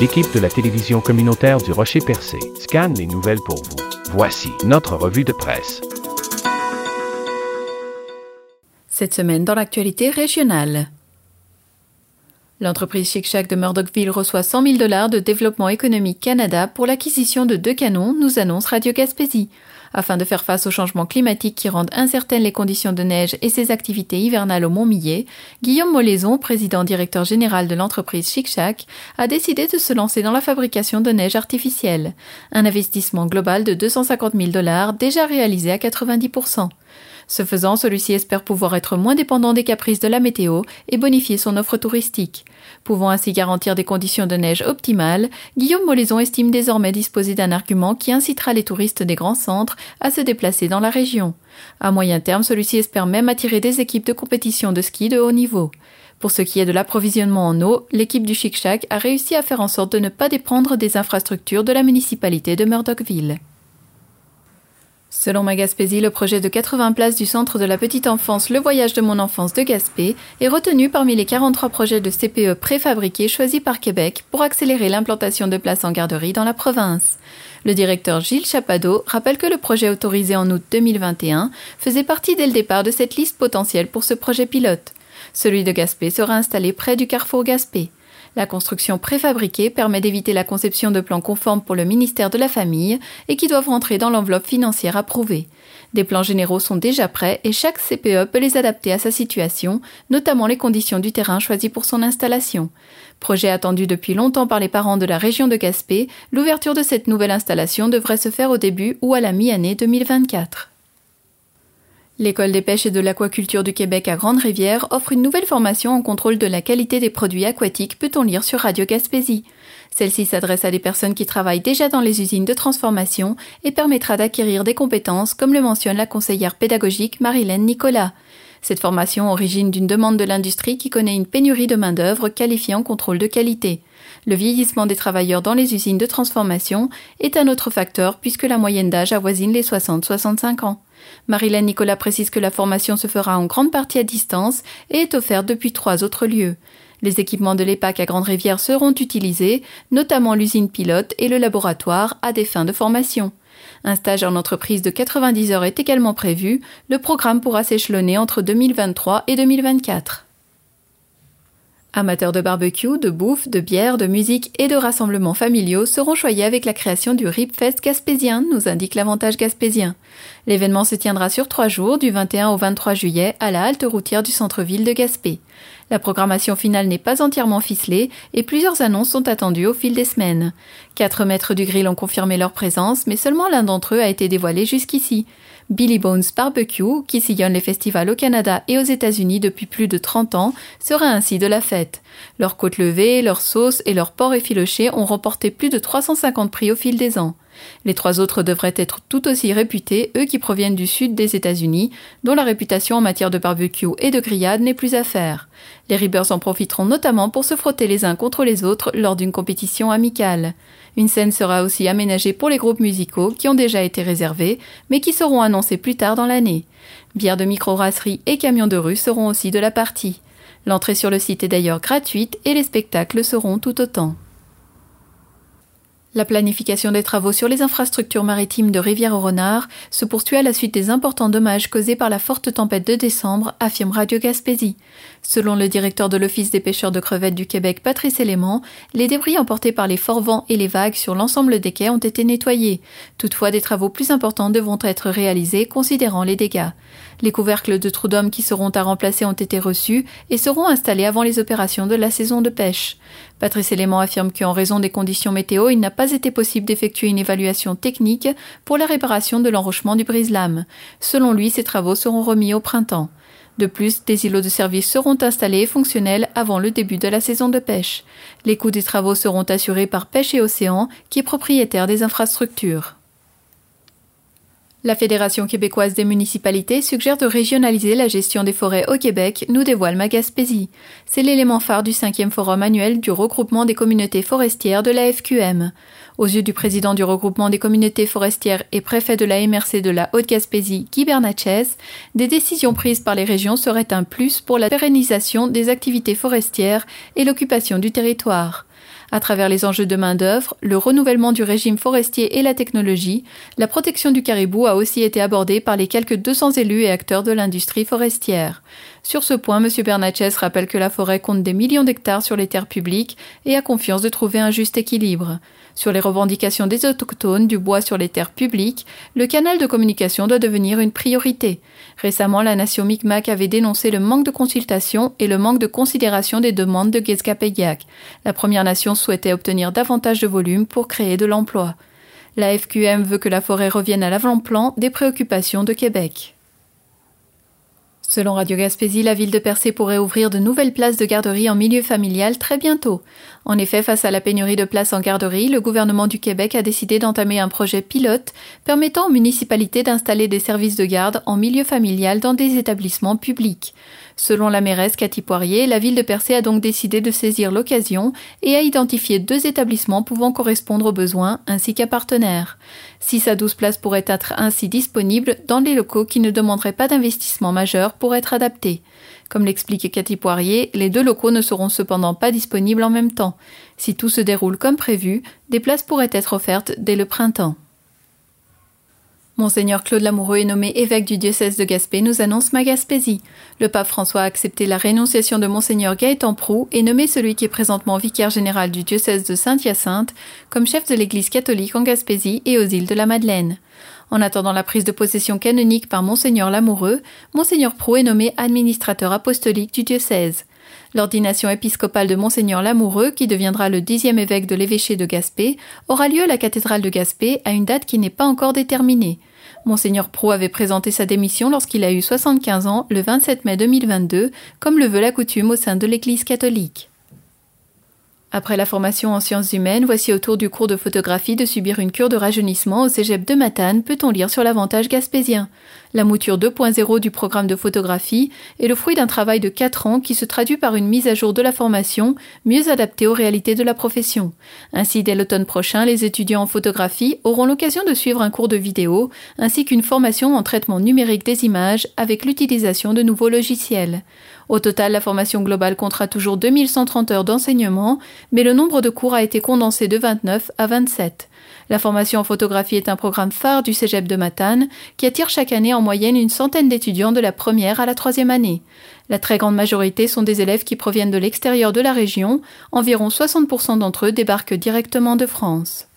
L'équipe de la télévision communautaire du Rocher Percé scanne les nouvelles pour vous. Voici notre revue de presse. Cette semaine dans l'actualité régionale. L'entreprise Chic Shack de Murdochville reçoit 100 000 dollars de Développement économique Canada pour l'acquisition de deux canons, nous annonce Radio Gaspésie. Afin de faire face aux changements climatiques qui rendent incertaines les conditions de neige et ses activités hivernales au Mont-Millet, Guillaume Molaison, président directeur général de l'entreprise Chic Shack, a décidé de se lancer dans la fabrication de neige artificielle. Un investissement global de 250 000 dollars déjà réalisé à 90 ce faisant, celui-ci espère pouvoir être moins dépendant des caprices de la météo et bonifier son offre touristique. Pouvant ainsi garantir des conditions de neige optimales, Guillaume Molaison estime désormais disposer d'un argument qui incitera les touristes des grands centres à se déplacer dans la région. À moyen terme, celui-ci espère même attirer des équipes de compétition de ski de haut niveau. Pour ce qui est de l'approvisionnement en eau, l'équipe du Chic Shack a réussi à faire en sorte de ne pas dépendre des infrastructures de la municipalité de Murdochville. Selon ma Gaspésie, le projet de 80 places du centre de la petite enfance Le Voyage de mon enfance de Gaspé est retenu parmi les 43 projets de CPE préfabriqués choisis par Québec pour accélérer l'implantation de places en garderie dans la province. Le directeur Gilles Chapado rappelle que le projet autorisé en août 2021 faisait partie dès le départ de cette liste potentielle pour ce projet pilote. Celui de Gaspé sera installé près du carrefour Gaspé. La construction préfabriquée permet d'éviter la conception de plans conformes pour le ministère de la Famille et qui doivent rentrer dans l'enveloppe financière approuvée. Des plans généraux sont déjà prêts et chaque CPE peut les adapter à sa situation, notamment les conditions du terrain choisi pour son installation. Projet attendu depuis longtemps par les parents de la région de Gaspé, l'ouverture de cette nouvelle installation devrait se faire au début ou à la mi-année 2024. L'école des pêches et de l'aquaculture du Québec à Grande-Rivière offre une nouvelle formation en contrôle de la qualité des produits aquatiques, peut-on lire sur Radio Gaspésie? Celle-ci s'adresse à des personnes qui travaillent déjà dans les usines de transformation et permettra d'acquérir des compétences, comme le mentionne la conseillère pédagogique Marilène Nicolas. Cette formation origine d'une demande de l'industrie qui connaît une pénurie de main-d'œuvre qualifiée en contrôle de qualité. Le vieillissement des travailleurs dans les usines de transformation est un autre facteur puisque la moyenne d'âge avoisine les 60-65 ans. Marilyn Nicolas précise que la formation se fera en grande partie à distance et est offerte depuis trois autres lieux. Les équipements de l'EPAC à Grande-Rivière seront utilisés, notamment l'usine pilote et le laboratoire, à des fins de formation. Un stage en entreprise de 90 heures est également prévu. Le programme pourra s'échelonner entre 2023 et 2024. Amateurs de barbecue, de bouffe, de bière, de musique et de rassemblements familiaux seront choyés avec la création du Ripfest gaspésien, nous indique l'avantage gaspésien. L'événement se tiendra sur trois jours, du 21 au 23 juillet, à la halte routière du centre-ville de Gaspé. La programmation finale n'est pas entièrement ficelée et plusieurs annonces sont attendues au fil des semaines. Quatre maîtres du grill ont confirmé leur présence, mais seulement l'un d'entre eux a été dévoilé jusqu'ici. Billy Bones Barbecue, qui sillonne les festivals au Canada et aux États-Unis depuis plus de 30 ans, sera ainsi de la fête. Leurs côtes levées, leurs sauces et leurs porcs effilochés ont remporté plus de 350 prix au fil des ans. Les trois autres devraient être tout aussi réputés, eux qui proviennent du sud des États-Unis, dont la réputation en matière de barbecue et de grillade n'est plus à faire. Les Ribbers en profiteront notamment pour se frotter les uns contre les autres lors d'une compétition amicale. Une scène sera aussi aménagée pour les groupes musicaux qui ont déjà été réservés, mais qui seront annoncés plus tard dans l'année. Bières de microbrasserie et camions de rue seront aussi de la partie. L'entrée sur le site est d'ailleurs gratuite et les spectacles seront tout autant. La planification des travaux sur les infrastructures maritimes de Rivière-au-Renard se poursuit à la suite des importants dommages causés par la forte tempête de décembre, affirme Radio Gaspésie. Selon le directeur de l'Office des pêcheurs de crevettes du Québec, Patrice Élément, les débris emportés par les forts vents et les vagues sur l'ensemble des quais ont été nettoyés. Toutefois, des travaux plus importants devront être réalisés considérant les dégâts. Les couvercles de trous d'hommes qui seront à remplacer ont été reçus et seront installés avant les opérations de la saison de pêche. Patrice Élément affirme qu'en raison des conditions météo, il n'a pas été possible d'effectuer une évaluation technique pour la réparation de l'enrochement du brise-lame. Selon lui, ces travaux seront remis au printemps. De plus, des îlots de service seront installés et fonctionnels avant le début de la saison de pêche. Les coûts des travaux seront assurés par Pêche et Océan, qui est propriétaire des infrastructures. La Fédération québécoise des municipalités suggère de régionaliser la gestion des forêts au Québec, nous dévoile Magaspésie. C'est l'élément phare du cinquième forum annuel du regroupement des communautés forestières de la FQM. Aux yeux du président du regroupement des communautés forestières et préfet de la MRC de la Haute-Gaspésie, Guy Bernatchez, des décisions prises par les régions seraient un plus pour la pérennisation des activités forestières et l'occupation du territoire. À travers les enjeux de main-d'œuvre, le renouvellement du régime forestier et la technologie, la protection du caribou a aussi été abordée par les quelques 200 élus et acteurs de l'industrie forestière. Sur ce point, M. Bernatchez rappelle que la forêt compte des millions d'hectares sur les terres publiques et a confiance de trouver un juste équilibre. Sur les revendications des autochtones du bois sur les terres publiques, le canal de communication doit devenir une priorité. Récemment, la nation Mi'kmaq avait dénoncé le manque de consultation et le manque de considération des demandes de Gezkapeyak. La Première Nation souhaitait obtenir davantage de volume pour créer de l'emploi. La FQM veut que la forêt revienne à l'avant-plan des préoccupations de Québec. Selon Radio Gaspésie, la ville de Percé pourrait ouvrir de nouvelles places de garderie en milieu familial très bientôt. En effet, face à la pénurie de places en garderie, le gouvernement du Québec a décidé d'entamer un projet pilote permettant aux municipalités d'installer des services de garde en milieu familial dans des établissements publics. Selon la mairesse Cathy Poirier, la ville de Percé a donc décidé de saisir l'occasion et a identifié deux établissements pouvant correspondre aux besoins ainsi qu'à partenaires. 6 à 12 places pourraient être ainsi disponibles dans les locaux qui ne demanderaient pas d'investissement majeur pour être adaptés. Comme l'explique Cathy Poirier, les deux locaux ne seront cependant pas disponibles en même temps. Si tout se déroule comme prévu, des places pourraient être offertes dès le printemps. Monseigneur Claude Lamoureux est nommé évêque du diocèse de Gaspé, nous annonce ma Gaspésie. Le pape François a accepté la rénonciation de Monseigneur Gaëtan Prou et nommé celui qui est présentement vicaire général du diocèse de Saint-Hyacinthe comme chef de l'église catholique en Gaspésie et aux îles de la Madeleine. En attendant la prise de possession canonique par Monseigneur Lamoureux, Monseigneur Prou est nommé administrateur apostolique du diocèse. L'ordination épiscopale de Monseigneur Lamoureux, qui deviendra le dixième évêque de l'évêché de Gaspé, aura lieu à la cathédrale de Gaspé à une date qui n'est pas encore déterminée. Monseigneur Pro avait présenté sa démission lorsqu'il a eu 75 ans le 27 mai 2022, comme le veut la coutume au sein de l'Église catholique. Après la formation en sciences humaines, voici autour du cours de photographie de subir une cure de rajeunissement au cégep de Matane, peut-on lire sur l'avantage gaspésien? La mouture 2.0 du programme de photographie est le fruit d'un travail de 4 ans qui se traduit par une mise à jour de la formation, mieux adaptée aux réalités de la profession. Ainsi, dès l'automne prochain, les étudiants en photographie auront l'occasion de suivre un cours de vidéo, ainsi qu'une formation en traitement numérique des images avec l'utilisation de nouveaux logiciels. Au total, la formation globale comptera toujours 2130 heures d'enseignement, mais le nombre de cours a été condensé de 29 à 27. La formation en photographie est un programme phare du Cégep de Matane qui attire chaque année en moyenne une centaine d'étudiants de la première à la troisième année. La très grande majorité sont des élèves qui proviennent de l'extérieur de la région, environ 60% d'entre eux débarquent directement de France.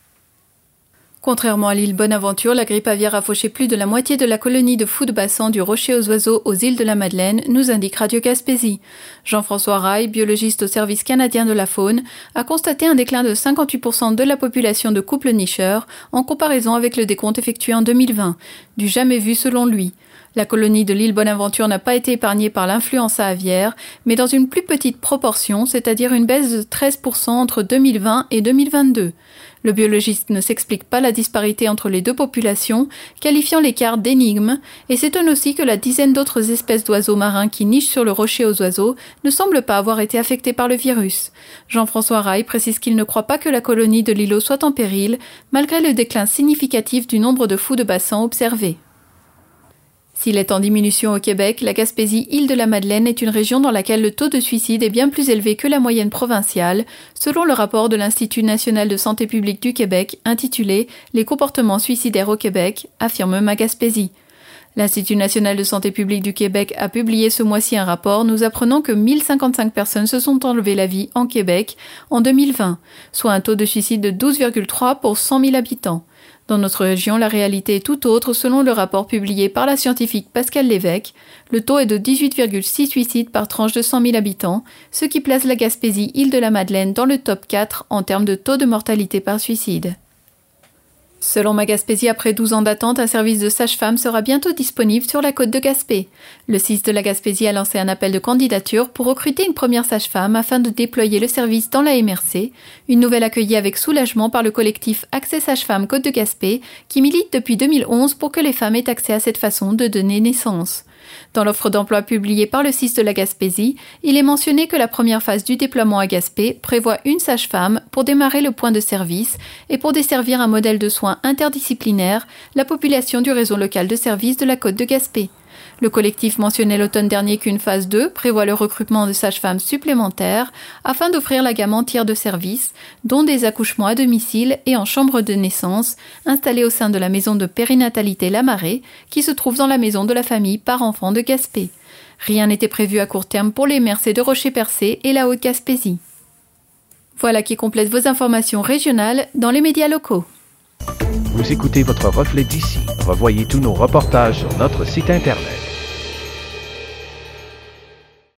Contrairement à l'île Bonaventure, la grippe aviaire a fauché plus de la moitié de la colonie de fous de bassin du Rocher aux Oiseaux aux îles de la Madeleine, nous indique Radio Gaspésie. Jean-François Rail, biologiste au service canadien de la faune, a constaté un déclin de 58% de la population de couples nicheurs en comparaison avec le décompte effectué en 2020, du jamais vu selon lui. La colonie de l'île Bonaventure n'a pas été épargnée par l'influenza aviaire, mais dans une plus petite proportion, c'est-à-dire une baisse de 13% entre 2020 et 2022. Le biologiste ne s'explique pas la disparité entre les deux populations, qualifiant l'écart d'énigme, et s'étonne aussi que la dizaine d'autres espèces d'oiseaux marins qui nichent sur le rocher aux oiseaux ne semblent pas avoir été affectées par le virus. Jean-François Rail précise qu'il ne croit pas que la colonie de l'îlot soit en péril, malgré le déclin significatif du nombre de fous de bassin observés. S'il est en diminution au Québec, la Gaspésie-Île-de-la-Madeleine est une région dans laquelle le taux de suicide est bien plus élevé que la moyenne provinciale, selon le rapport de l'Institut national de santé publique du Québec intitulé Les comportements suicidaires au Québec, affirme ma Gaspésie. L'Institut national de santé publique du Québec a publié ce mois-ci un rapport nous apprenant que 1055 personnes se sont enlevées la vie en Québec en 2020, soit un taux de suicide de 12,3 pour 100 000 habitants. Dans notre région, la réalité est tout autre selon le rapport publié par la scientifique Pascal Lévesque. Le taux est de 18,6 suicides par tranche de 100 000 habitants, ce qui place la Gaspésie-Île-de-la-Madeleine dans le top 4 en termes de taux de mortalité par suicide. Selon Magaspésie, après 12 ans d'attente, un service de sage-femme sera bientôt disponible sur la côte de Gaspé. Le 6 de la Gaspésie a lancé un appel de candidature pour recruter une première sage-femme afin de déployer le service dans la MRC, une nouvelle accueillie avec soulagement par le collectif Accès Sage-Femme Côte de Gaspé, qui milite depuis 2011 pour que les femmes aient accès à cette façon de donner naissance. Dans l'offre d'emploi publiée par le CIS de la Gaspésie, il est mentionné que la première phase du déploiement à Gaspé prévoit une sage-femme pour démarrer le point de service et pour desservir un modèle de soins interdisciplinaire la population du réseau local de services de la côte de Gaspé. Le collectif mentionnait l'automne dernier qu'une phase 2 prévoit le recrutement de sages-femmes supplémentaires afin d'offrir la gamme entière de services, dont des accouchements à domicile et en chambre de naissance, installés au sein de la maison de périnatalité Lamarée, qui se trouve dans la maison de la famille par enfant de Gaspé. Rien n'était prévu à court terme pour les Mercés de Rocher-Percé et la Haute-Gaspésie. Voilà qui complète vos informations régionales dans les médias locaux. Vous écoutez votre reflet d'ici. Revoyez tous nos reportages sur notre site Internet.